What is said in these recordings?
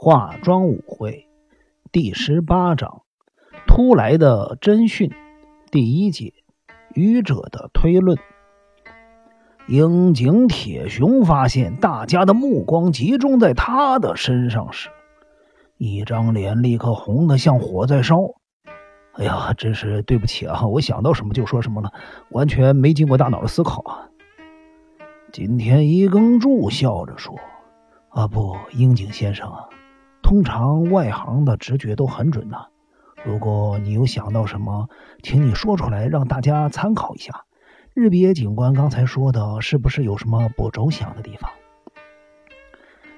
化妆舞会第十八章：突来的侦讯第一节：愚者的推论。樱井铁雄发现大家的目光集中在他的身上时，一张脸立刻红得像火在烧。哎呀，真是对不起啊！我想到什么就说什么了，完全没经过大脑的思考啊！今天一耕助笑着说：“啊，不，樱井先生啊，通常外行的直觉都很准呐。如果你有想到什么，请你说出来，让大家参考一下。日比野警官刚才说的，是不是有什么不周详的地方？”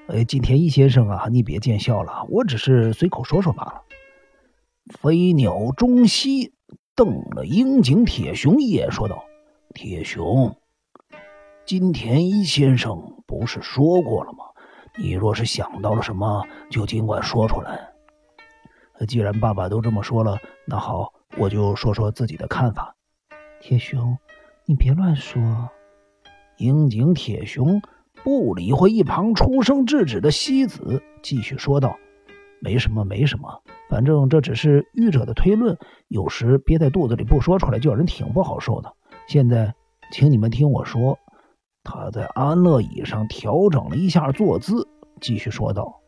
哎，金田一先生啊，你别见笑了，我只是随口说说罢了。飞鸟中西瞪了樱井铁雄一眼，说道：“铁雄。”金田一先生不是说过了吗？你若是想到了什么，就尽管说出来。既然爸爸都这么说了，那好，我就说说自己的看法。铁雄，你别乱说。樱井铁雄不理会一旁出声制止的西子，继续说道：“没什么，没什么，反正这只是愚者的推论，有时憋在肚子里不说出来，叫人挺不好受的。现在，请你们听我说。”他在安乐椅上调整了一下坐姿，继续说道：“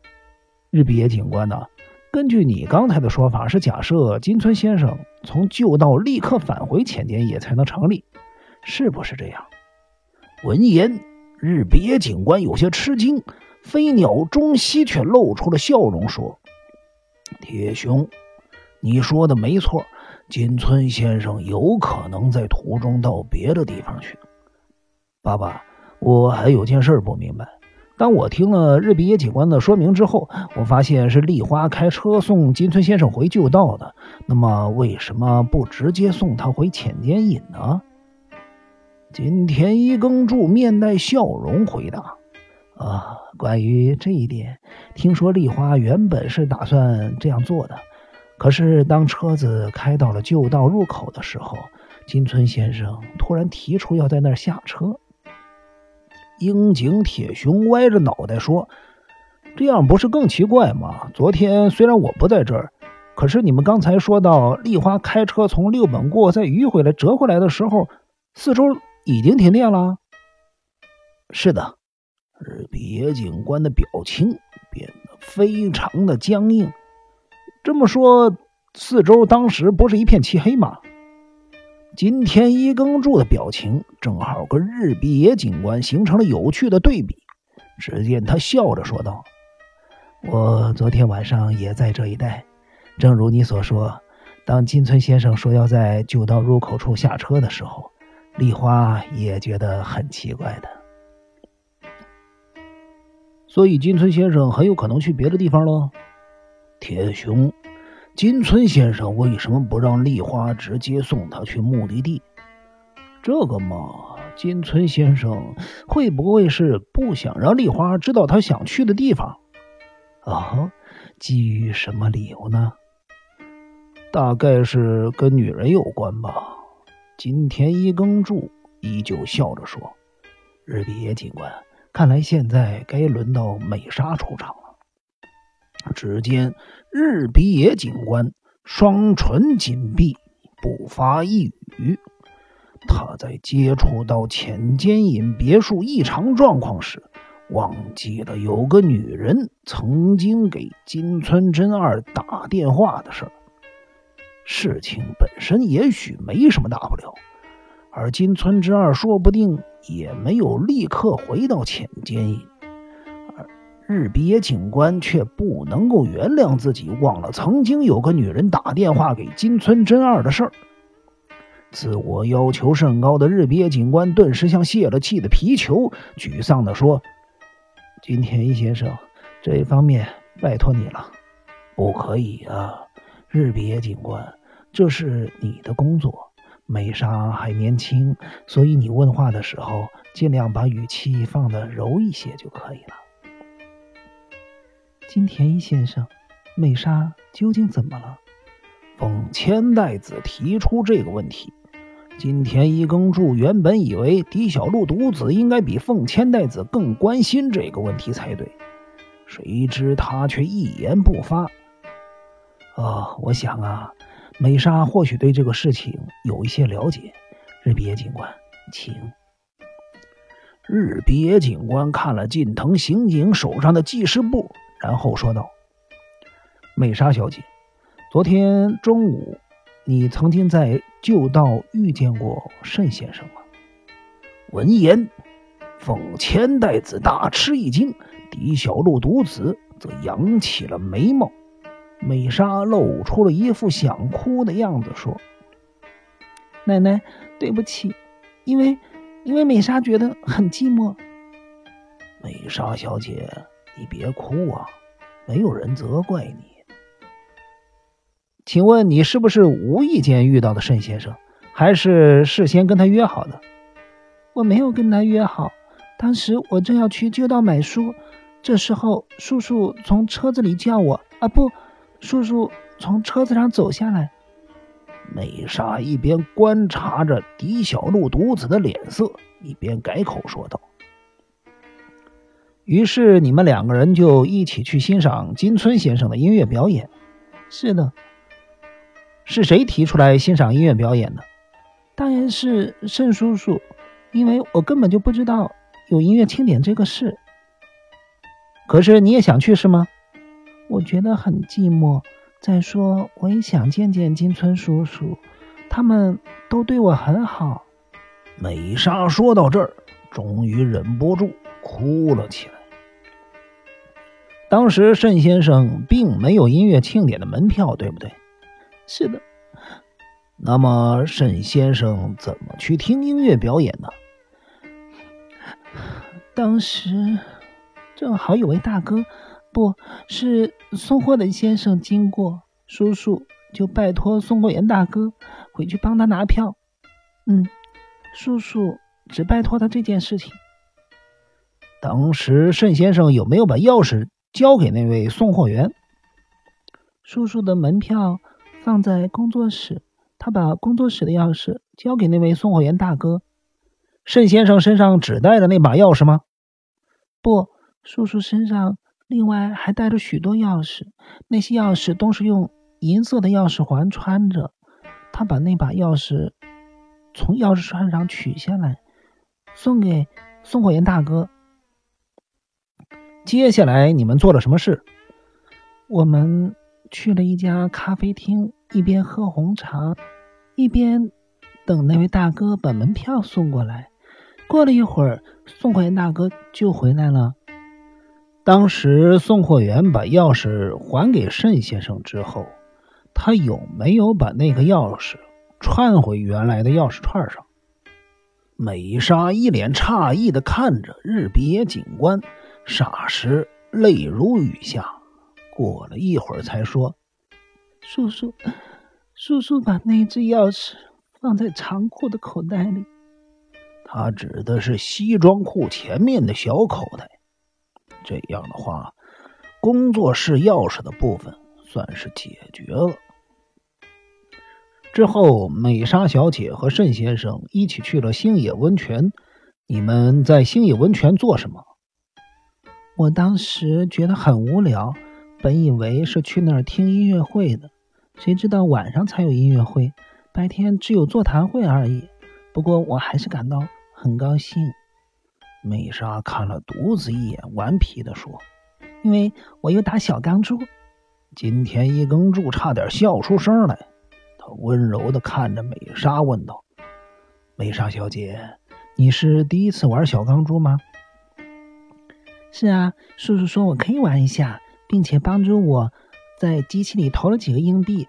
日比野警官呢？根据你刚才的说法，是假设金村先生从旧道立刻返回浅间野才能成立，是不是这样？”闻言，日比野警官有些吃惊，飞鸟中西却露出了笑容，说：“铁雄，你说的没错，金村先生有可能在途中到别的地方去。”爸爸，我还有件事不明白。当我听了日比野警官的说明之后，我发现是丽花开车送金村先生回旧道的。那么，为什么不直接送他回浅间隐呢？金田一耕助面带笑容回答：“啊，关于这一点，听说丽花原本是打算这样做的。可是，当车子开到了旧道入口的时候，金村先生突然提出要在那儿下车。”樱井铁雄歪着脑袋说：“这样不是更奇怪吗？昨天虽然我不在这儿，可是你们刚才说到丽花开车从六本过，再迂回来折回来的时候，四周已经停电了。”是的，日比野警官的表情变得非常的僵硬。这么说，四周当时不是一片漆黑吗？今天一耕助的表情正好跟日比野警官形成了有趣的对比。只见他笑着说道：“我昨天晚上也在这一带，正如你所说，当金村先生说要在旧道入口处下车的时候，丽花也觉得很奇怪的。所以金村先生很有可能去别的地方喽。”铁雄。金村先生为什么不让丽花直接送他去目的地？这个嘛，金村先生会不会是不想让丽花知道他想去的地方？啊，基于什么理由呢？大概是跟女人有关吧。金田一耕助依旧笑着说：“日比野警官，看来现在该轮到美莎出场。”只见日比野警官双唇紧闭，不发一语。他在接触到浅间隐别墅异常状况时，忘记了有个女人曾经给金村真二打电话的事儿。事情本身也许没什么大不了，而金村真二说不定也没有立刻回到浅间隐。日比野警官却不能够原谅自己忘了曾经有个女人打电话给金村真二的事儿。自我要求甚高的日比野警官顿时像泄了气的皮球，沮丧地说：“金田一先生，这方面拜托你了。不可以啊，日比野警官，这是你的工作。美莎还年轻，所以你问话的时候尽量把语气放得柔一些就可以了。”金田一先生，美莎究竟怎么了？奉千代子提出这个问题，金田一耕助原本以为狄小路独子应该比奉千代子更关心这个问题才对。谁知他却一言不发。哦，我想啊，美莎或许对这个事情有一些了解。日比野警官，请。日比野警官看了近藤刑警手上的记事簿，然后说道：“美莎小姐，昨天中午你曾经在旧道遇见过慎先生吗？”闻言，奉千代子大吃一惊，狄小璐独子则扬起了眉毛。美莎露出了一副想哭的样子，说：“奶奶，对不起，因为……”因为美莎觉得很寂寞。美莎小姐，你别哭啊，没有人责怪你。请问你是不是无意间遇到的盛先生，还是事先跟他约好的？我没有跟他约好，当时我正要去旧道买书，这时候叔叔从车子里叫我，啊不，叔叔从车子上走下来。美莎一边观察着狄小璐独子的脸色，一边改口说道：“于是你们两个人就一起去欣赏金村先生的音乐表演。”“是的。”“是谁提出来欣赏音乐表演的？”“当然是盛叔叔，因为我根本就不知道有音乐庆典这个事。”“可是你也想去是吗？”“我觉得很寂寞。”再说，我也想见见金村叔叔，他们都对我很好。美莎说到这儿，终于忍不住哭了起来。当时慎先生并没有音乐庆典的门票，对不对？是的。那么沈先生怎么去听音乐表演呢？当时正好有位大哥。不是送货的先生经过，叔叔就拜托送货员大哥回去帮他拿票。嗯，叔叔只拜托他这件事情。当时沈先生有没有把钥匙交给那位送货员？叔叔的门票放在工作室，他把工作室的钥匙交给那位送货员大哥。盛先生身上只带着那把钥匙吗？不，叔叔身上。另外还带着许多钥匙，那些钥匙都是用银色的钥匙环穿着。他把那把钥匙从钥匙串上取下来，送给送货员大哥。接下来你们做了什么事？我们去了一家咖啡厅，一边喝红茶，一边等那位大哥把门票送过来。过了一会儿，送货员大哥就回来了。当时送货员把钥匙还给慎先生之后，他有没有把那个钥匙串回原来的钥匙串上？美莎一脸诧异的看着日比野警官，霎时泪如雨下。过了一会儿，才说：“叔叔，叔叔把那只钥匙放在长裤的口袋里。”他指的是西装裤前面的小口袋。这样的话，工作室钥匙的部分算是解决了。之后，美莎小姐和慎先生一起去了星野温泉。你们在星野温泉做什么？我当时觉得很无聊，本以为是去那儿听音乐会的，谁知道晚上才有音乐会，白天只有座谈会而已。不过我还是感到很高兴。美莎看了独子一眼，顽皮地说：“因为我有打小钢珠。”金田一耕助差点笑出声来。他温柔地看着美莎，问道：“美莎小姐，你是第一次玩小钢珠吗？”“是啊，叔叔说我可以玩一下，并且帮助我在机器里投了几个硬币，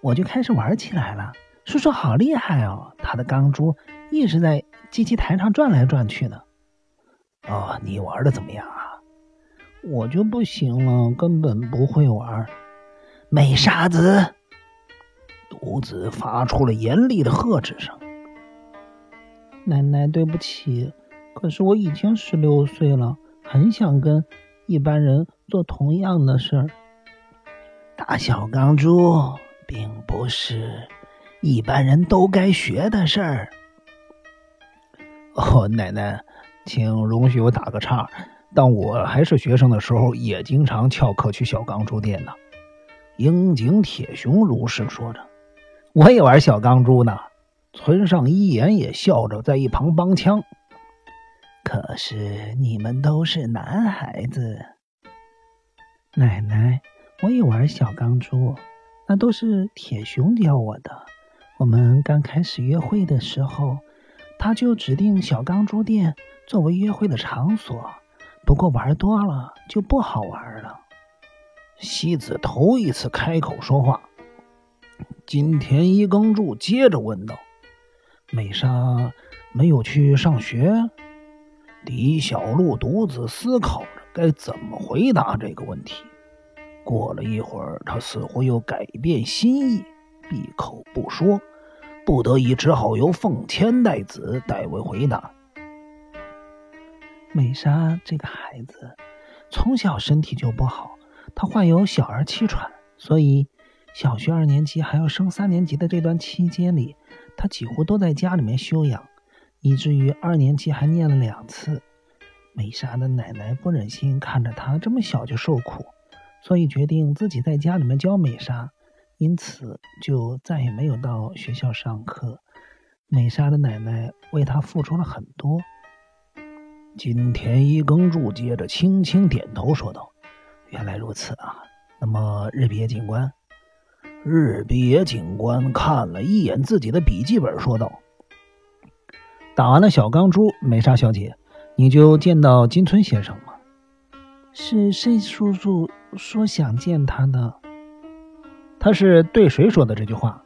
我就开始玩起来了。叔叔好厉害哦，他的钢珠一直在机器台上转来转去呢。”哦，你玩的怎么样啊？我就不行了，根本不会玩。美沙子，独子发出了严厉的呵斥声。奶奶，对不起，可是我已经十六岁了，很想跟一般人做同样的事儿。打小钢珠并不是一般人都该学的事儿。哦，奶奶。请容许我打个岔，当我还是学生的时候，也经常翘课去小钢珠店呢。樱井铁雄如是说着。我也玩小钢珠呢。村上一言也笑着在一旁帮腔。可是你们都是男孩子。奶奶，我也玩小钢珠，那都是铁雄教我的。我们刚开始约会的时候，他就指定小钢珠店作为约会的场所。不过玩多了就不好玩了。西子头一次开口说话，金田一耕助接着问道：“美莎没有去上学？”李小璐独自思考着该怎么回答这个问题。过了一会儿，他似乎又改变心意，闭口不说，不得已只好由凤千代子代为回答。美莎这个孩子从小身体就不好，她患有小儿气喘，所以小学二年级还要升三年级的这段期间里，她几乎都在家里面休养，以至于二年级还念了两次。美莎的奶奶不忍心看着她这么小就受苦，所以决定自己在家里面教美莎，因此就再也没有到学校上课。美莎的奶奶为她付出了很多。金田一耕助接着轻轻点头说道：“原来如此啊。那么日比野警官，日比野警官看了一眼自己的笔记本，说道：‘打完了小钢珠，美莎小姐，你就见到金村先生了。’是申叔叔说想见他的。他是对谁说的这句话？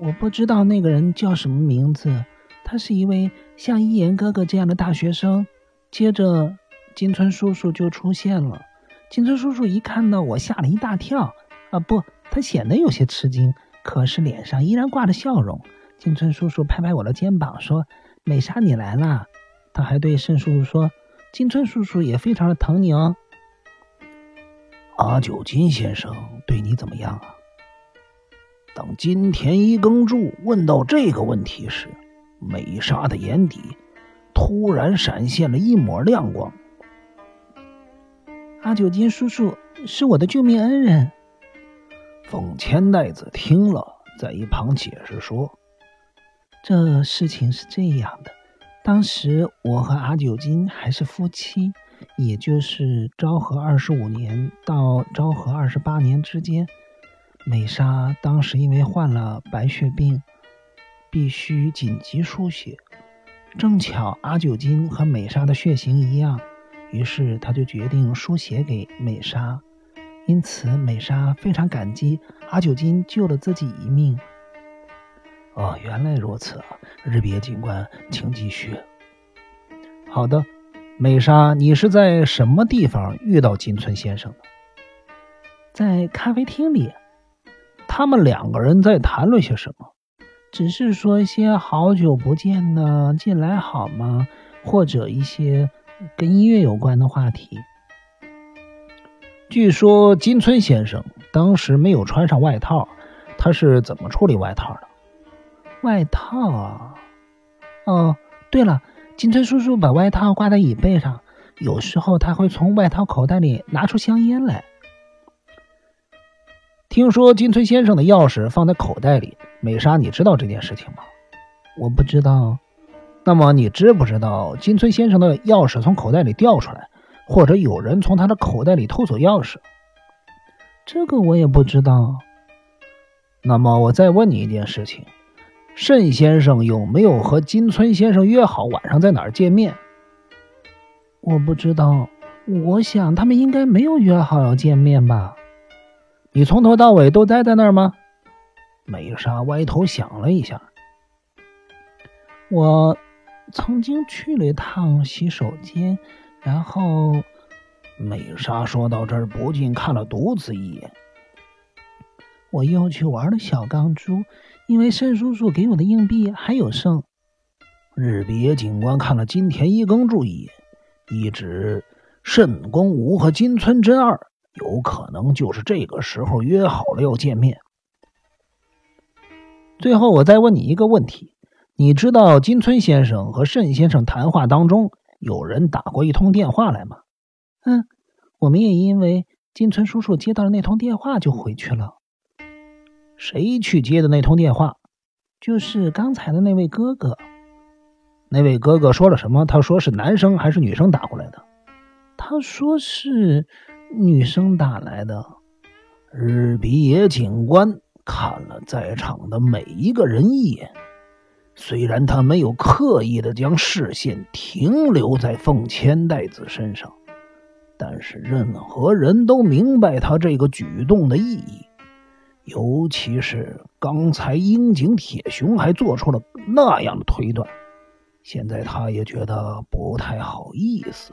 我不知道那个人叫什么名字。他是一位像一言哥哥这样的大学生。”接着，金村叔叔就出现了。金村叔叔一看到我，吓了一大跳。啊，不，他显得有些吃惊，可是脸上依然挂着笑容。金村叔叔拍拍我的肩膀，说：“美莎，你来啦。”他还对盛叔叔说：“金村叔叔也非常的疼你哦。”阿九金先生对你怎么样啊？当金田一耕助问到这个问题时，美莎的眼底。突然闪现了一抹亮光。阿九金叔叔是我的救命恩人。凤千代子听了，在一旁解释说：“这事情是这样的，当时我和阿九金还是夫妻，也就是昭和二十五年到昭和二十八年之间。美莎当时因为患了白血病，必须紧急输血。”正巧阿九金和美莎的血型一样，于是他就决定输血给美莎。因此，美莎非常感激阿九金救了自己一命。哦，原来如此啊！日别警官，请继续。好的，美莎，你是在什么地方遇到金村先生的？在咖啡厅里。他们两个人在谈论些什么？只是说一些好久不见的近来好吗？或者一些跟音乐有关的话题。据说金村先生当时没有穿上外套，他是怎么处理外套的？外套，哦，对了，金村叔叔把外套挂在椅背上，有时候他会从外套口袋里拿出香烟来。听说金村先生的钥匙放在口袋里，美莎，你知道这件事情吗？我不知道。那么你知不知道金村先生的钥匙从口袋里掉出来，或者有人从他的口袋里偷走钥匙？这个我也不知道。那么我再问你一件事情：慎先生有没有和金村先生约好晚上在哪儿见面？我不知道。我想他们应该没有约好要见面吧。你从头到尾都待在那儿吗？美莎歪头想了一下。我曾经去了一趟洗手间，然后美莎说到这儿，不禁看了独子一眼。我又去玩了小钢珠，因为申叔叔给我的硬币还有剩。日比野警官看了金田一耕助一眼，一指慎公吾和金村真二。有可能就是这个时候约好了要见面。最后，我再问你一个问题：你知道金村先生和慎先生谈话当中有人打过一通电话来吗？嗯，我们也因为金村叔叔接到了那通电话就回去了。谁去接的那通电话？就是刚才的那位哥哥。那位哥哥说了什么？他说是男生还是女生打过来的？他说是女生打来的。日比野警官看了在场的每一个人一眼，虽然他没有刻意的将视线停留在凤千代子身上，但是任何人都明白他这个举动的意义。尤其是刚才樱井铁雄还做出了那样的推断，现在他也觉得不太好意思。